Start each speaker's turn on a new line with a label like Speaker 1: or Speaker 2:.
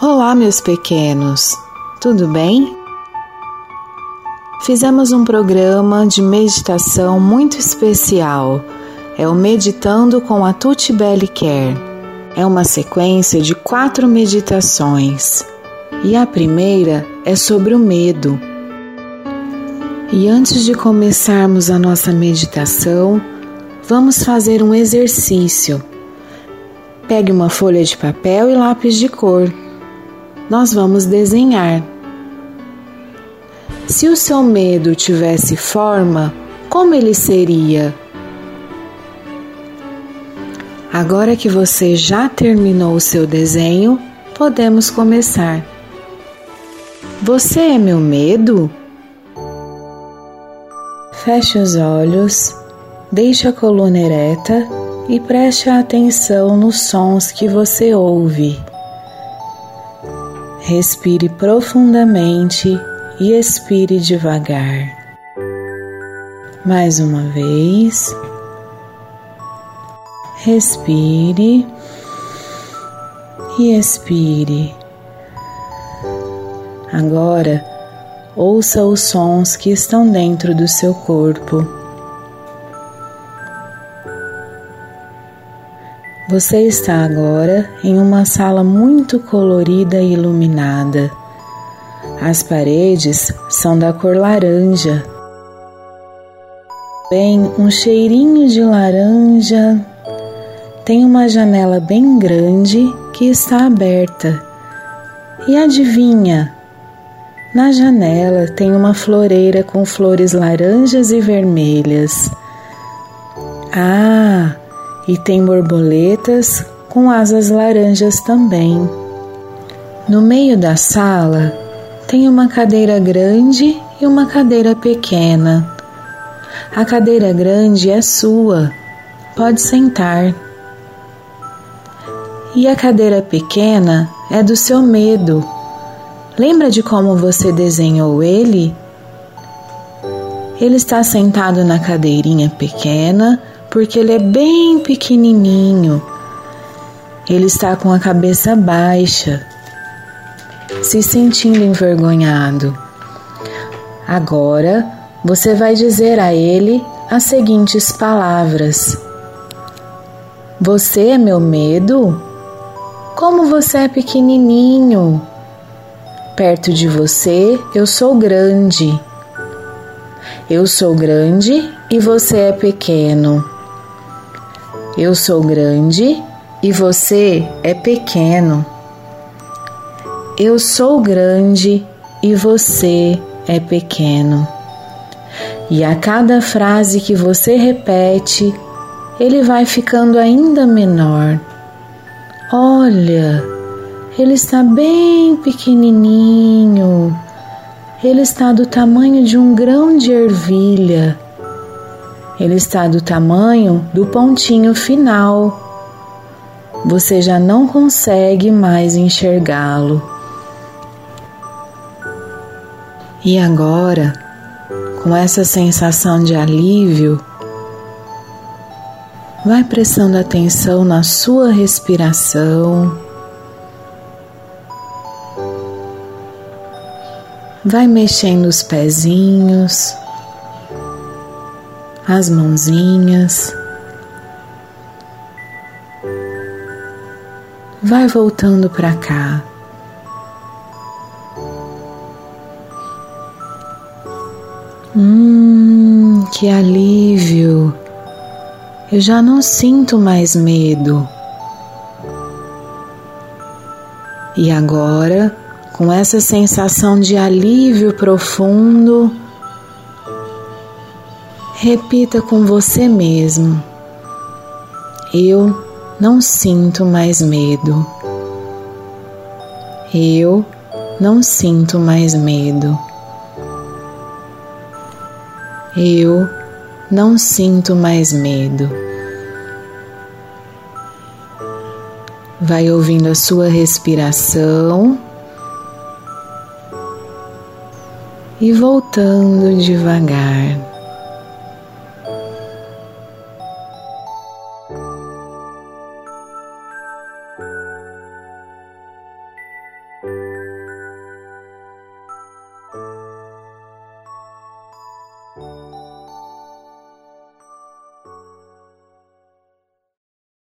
Speaker 1: Olá, meus pequenos, tudo bem? Fizemos um programa de meditação muito especial. É o Meditando com a Tuti Care. É uma sequência de quatro meditações. E a primeira é sobre o medo. E antes de começarmos a nossa meditação, vamos fazer um exercício. Pegue uma folha de papel e lápis de cor nós vamos desenhar. Se o seu medo tivesse forma, como ele seria? Agora que você já terminou o seu desenho, podemos começar. Você é meu medo? Feche os olhos, deixe a coluna ereta e preste atenção nos sons que você ouve. Respire profundamente e expire devagar. Mais uma vez. Respire e expire. Agora, ouça os sons que estão dentro do seu corpo. Você está agora em uma sala muito colorida e iluminada. As paredes são da cor laranja. Tem um cheirinho de laranja. Tem uma janela bem grande que está aberta. E adivinha? Na janela tem uma floreira com flores laranjas e vermelhas. Ah! E tem borboletas com asas laranjas também. No meio da sala tem uma cadeira grande e uma cadeira pequena. A cadeira grande é sua, pode sentar. E a cadeira pequena é do seu medo. Lembra de como você desenhou ele? Ele está sentado na cadeirinha pequena porque ele é bem pequenininho. Ele está com a cabeça baixa, se sentindo envergonhado. Agora você vai dizer a ele as seguintes palavras: Você é meu medo? Como você é pequenininho! Perto de você eu sou grande. Eu sou grande e você é pequeno. Eu sou grande e você é pequeno. Eu sou grande e você é pequeno. E a cada frase que você repete, ele vai ficando ainda menor. Olha, ele está bem pequenininho. Ele está do tamanho de um grão de ervilha. Ele está do tamanho do pontinho final. Você já não consegue mais enxergá-lo. E agora, com essa sensação de alívio, vai prestando atenção na sua respiração. Vai mexendo os pezinhos as mãozinhas. Vai voltando para cá. Hum, que alívio! Eu já não sinto mais medo. E agora, com essa sensação de alívio profundo, Repita com você mesmo: Eu não sinto mais medo. Eu não sinto mais medo. Eu não sinto mais medo. Vai ouvindo a sua respiração e voltando devagar.